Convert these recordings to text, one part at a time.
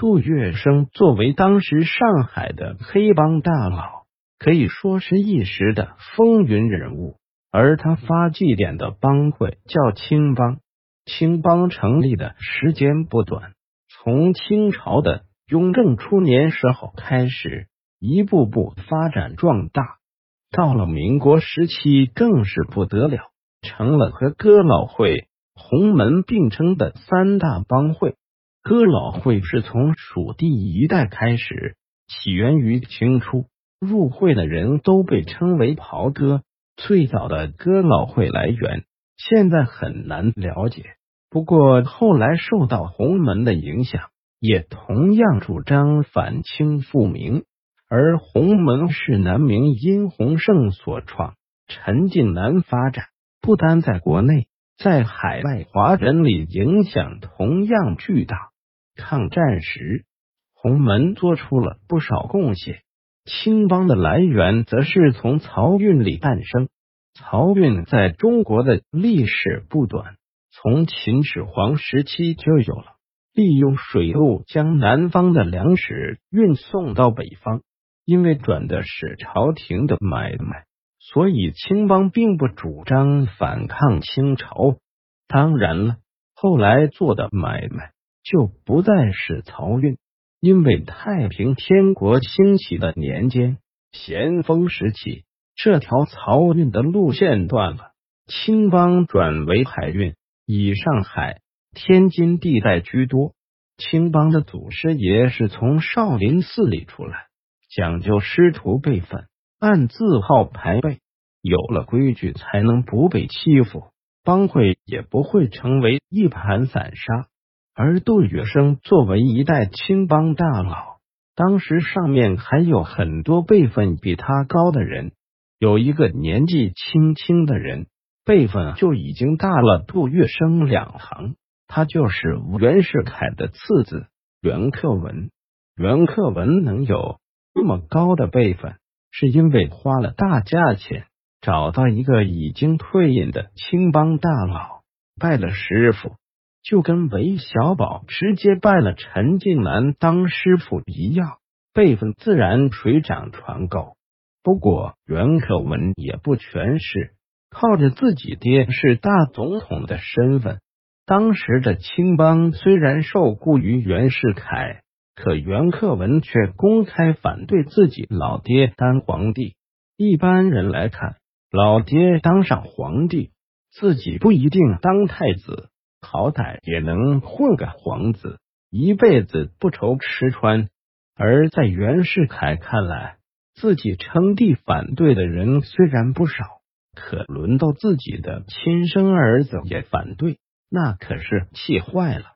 杜月笙作为当时上海的黑帮大佬，可以说是一时的风云人物。而他发迹点的帮会叫青帮，青帮成立的时间不短，从清朝的雍正初年时候开始，一步步发展壮大。到了民国时期，更是不得了，成了和哥老会、洪门并称的三大帮会。哥老会是从蜀地一带开始，起源于清初，入会的人都被称为袍哥。最早的哥老会来源现在很难了解，不过后来受到洪门的影响，也同样主张反清复明。而洪门是南明殷洪胜所创，陈近南发展，不单在国内，在海外华人里影响同样巨大。抗战时，洪门做出了不少贡献。青帮的来源则是从漕运里诞生。漕运在中国的历史不短，从秦始皇时期就有了，利用水路将南方的粮食运送到北方。因为转的是朝廷的买卖，所以青帮并不主张反抗清朝。当然了，后来做的买卖就不再是漕运。因为太平天国兴起的年间，咸丰时期，这条漕运的路线断了，青帮转为海运，以上海、天津地带居多。青帮的祖师爷是从少林寺里出来，讲究师徒辈分，按字号排辈，有了规矩，才能不被欺负，帮会也不会成为一盘散沙。而杜月笙作为一代青帮大佬，当时上面还有很多辈分比他高的人。有一个年纪轻轻的人，辈分就已经大了杜月笙两行。他就是袁世凯的次子袁克文。袁克文能有这么高的辈分，是因为花了大价钱找到一个已经退隐的青帮大佬，拜了师傅。就跟韦小宝直接拜了陈近南当师傅一样，辈分自然水涨船高。不过袁可文也不全是靠着自己爹是大总统的身份。当时的青帮虽然受雇于袁世凯，可袁克文却公开反对自己老爹当皇帝。一般人来看，老爹当上皇帝，自己不一定当太子。好歹也能混个皇子，一辈子不愁吃穿。而在袁世凯看来，自己称帝反对的人虽然不少，可轮到自己的亲生儿子也反对，那可是气坏了。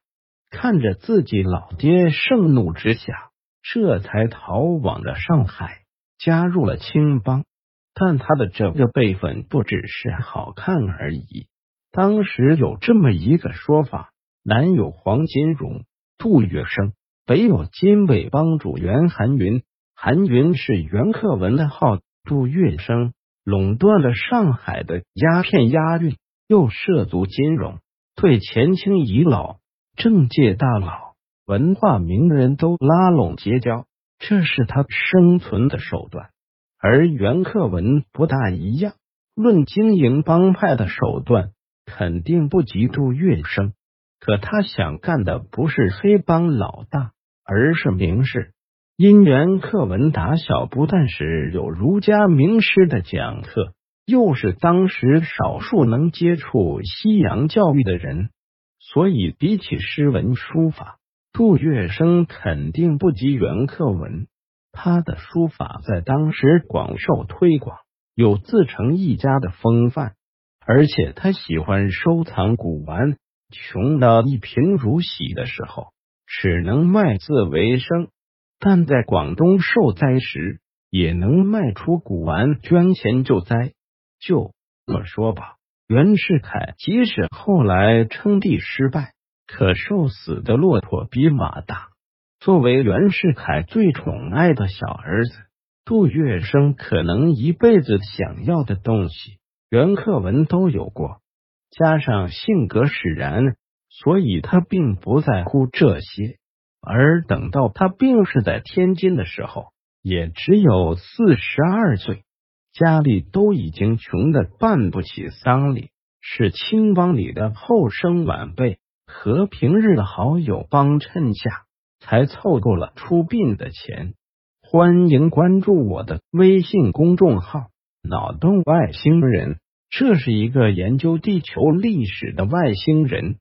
看着自己老爹盛怒之下，这才逃往了上海，加入了青帮。但他的这个辈分不只是好看而已。当时有这么一个说法：南有黄金荣、杜月笙，北有金尾帮主袁寒云。韩云是袁克文的号，杜月笙垄断了上海的鸦片押运，又涉足金融，对前清遗老、政界大佬、文化名人都拉拢结交，这是他生存的手段。而袁克文不大一样，论经营帮派的手段。肯定不及杜月笙，可他想干的不是黑帮老大，而是名士。因缘课文打小不但是有儒家名师的讲课，又是当时少数能接触西洋教育的人，所以比起诗文书法，杜月笙肯定不及袁克文。他的书法在当时广受推广，有自成一家的风范。而且他喜欢收藏古玩，穷到一贫如洗的时候，只能卖字为生。但在广东受灾时，也能卖出古玩捐钱救灾。就这么说吧，袁世凯即使后来称帝失败，可受死的骆驼比马大。作为袁世凯最宠爱的小儿子，杜月笙可能一辈子想要的东西。袁克文都有过，加上性格使然，所以他并不在乎这些。而等到他病逝在天津的时候，也只有四十二岁，家里都已经穷的办不起丧礼，是青帮里的后生晚辈和平日的好友帮衬下，才凑够了出殡的钱。欢迎关注我的微信公众号“脑洞外星人”，这是一个研究地球历史的外星人。